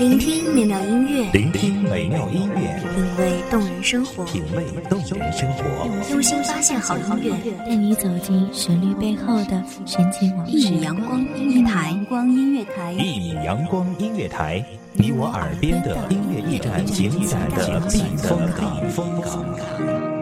聆听美妙音乐，聆听美妙音乐，品味动人生活，品味动人生活，用心发现好音乐，带你走进旋律背后的神奇往事。一米阳光音乐台，阳光音乐台，一米阳光音乐台，你我耳边的音乐驿站，精彩的避风港。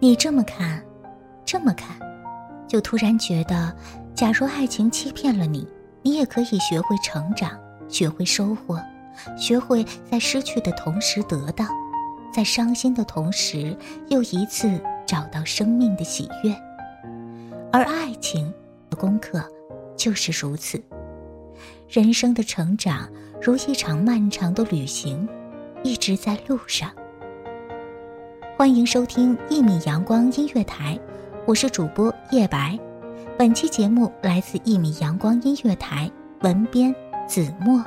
你这么看，这么看，就突然觉得，假如爱情欺骗了你，你也可以学会成长，学会收获，学会在失去的同时得到，在伤心的同时又一次找到生命的喜悦。而爱情的功课就是如此。人生的成长如一场漫长的旅行，一直在路上。欢迎收听一米阳光音乐台，我是主播叶白。本期节目来自一米阳光音乐台，文编子墨。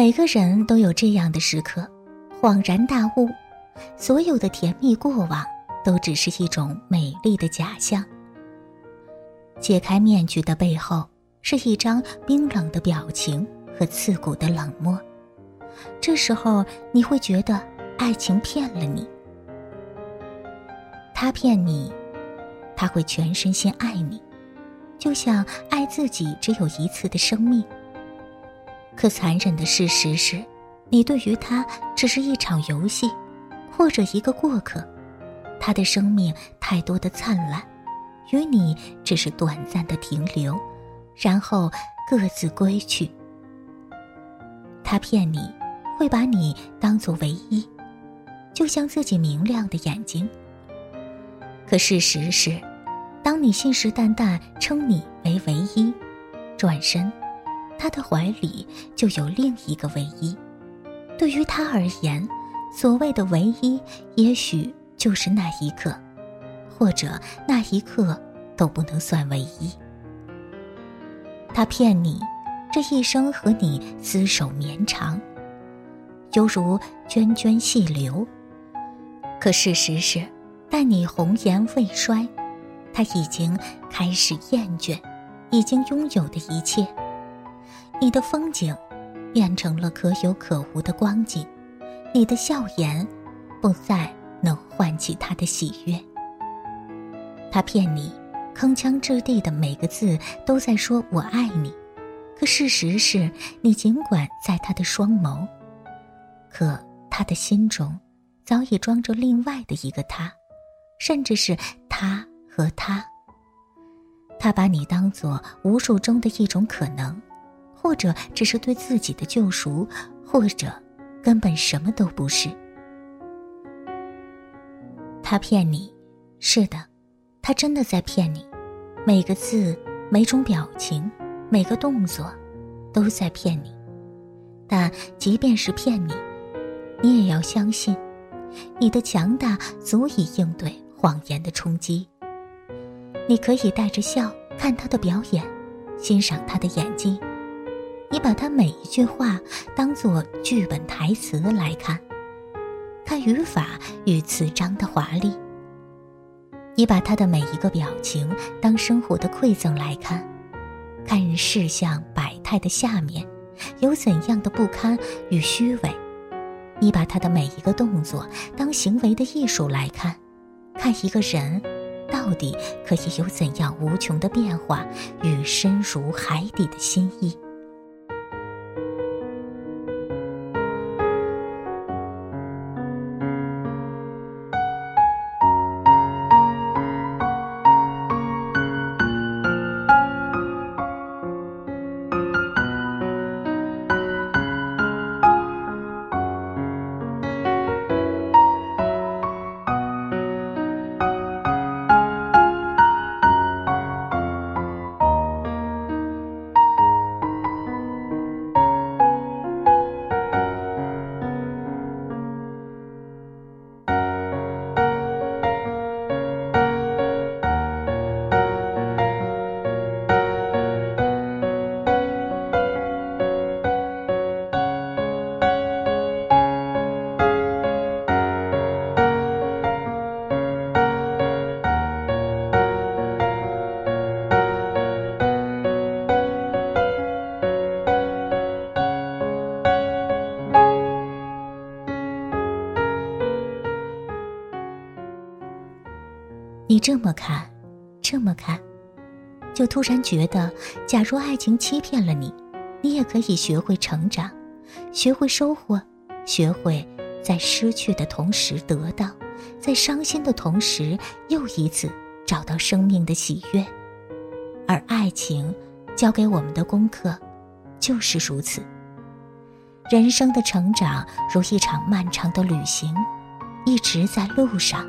每个人都有这样的时刻，恍然大悟，所有的甜蜜过往都只是一种美丽的假象。解开面具的背后，是一张冰冷的表情和刺骨的冷漠。这时候，你会觉得爱情骗了你。他骗你，他会全身心爱你，就像爱自己只有一次的生命。可残忍的事实是，你对于他只是一场游戏，或者一个过客。他的生命太多的灿烂，与你只是短暂的停留，然后各自归去。他骗你，会把你当做唯一，就像自己明亮的眼睛。可事实是，当你信誓旦旦称你为唯一，转身。他的怀里就有另一个唯一，对于他而言，所谓的唯一，也许就是那一刻，或者那一刻都不能算唯一。他骗你，这一生和你厮守绵长，犹如涓涓细流。可事实是，待你红颜未衰，他已经开始厌倦，已经拥有的一切。你的风景变成了可有可无的光景，你的笑颜不再能唤起他的喜悦。他骗你，铿锵掷地的每个字都在说我爱你，可事实是你尽管在他的双眸，可他的心中早已装着另外的一个他，甚至是他和他。他把你当做无数中的一种可能。或者只是对自己的救赎，或者根本什么都不是。他骗你，是的，他真的在骗你。每个字，每种表情，每个动作都在骗你。但即便是骗你，你也要相信，你的强大足以应对谎言的冲击。你可以带着笑看他的表演，欣赏他的演技。你把他每一句话当做剧本台词来看，看语法与词章的华丽。你把他的每一个表情当生活的馈赠来看，看事项百态的下面有怎样的不堪与虚伪。你把他的每一个动作当行为的艺术来看，看一个人到底可以有怎样无穷的变化与深如海底的心意。这么看，这么看，就突然觉得，假如爱情欺骗了你，你也可以学会成长，学会收获，学会在失去的同时得到，在伤心的同时又一次找到生命的喜悦。而爱情教给我们的功课，就是如此。人生的成长如一场漫长的旅行，一直在路上。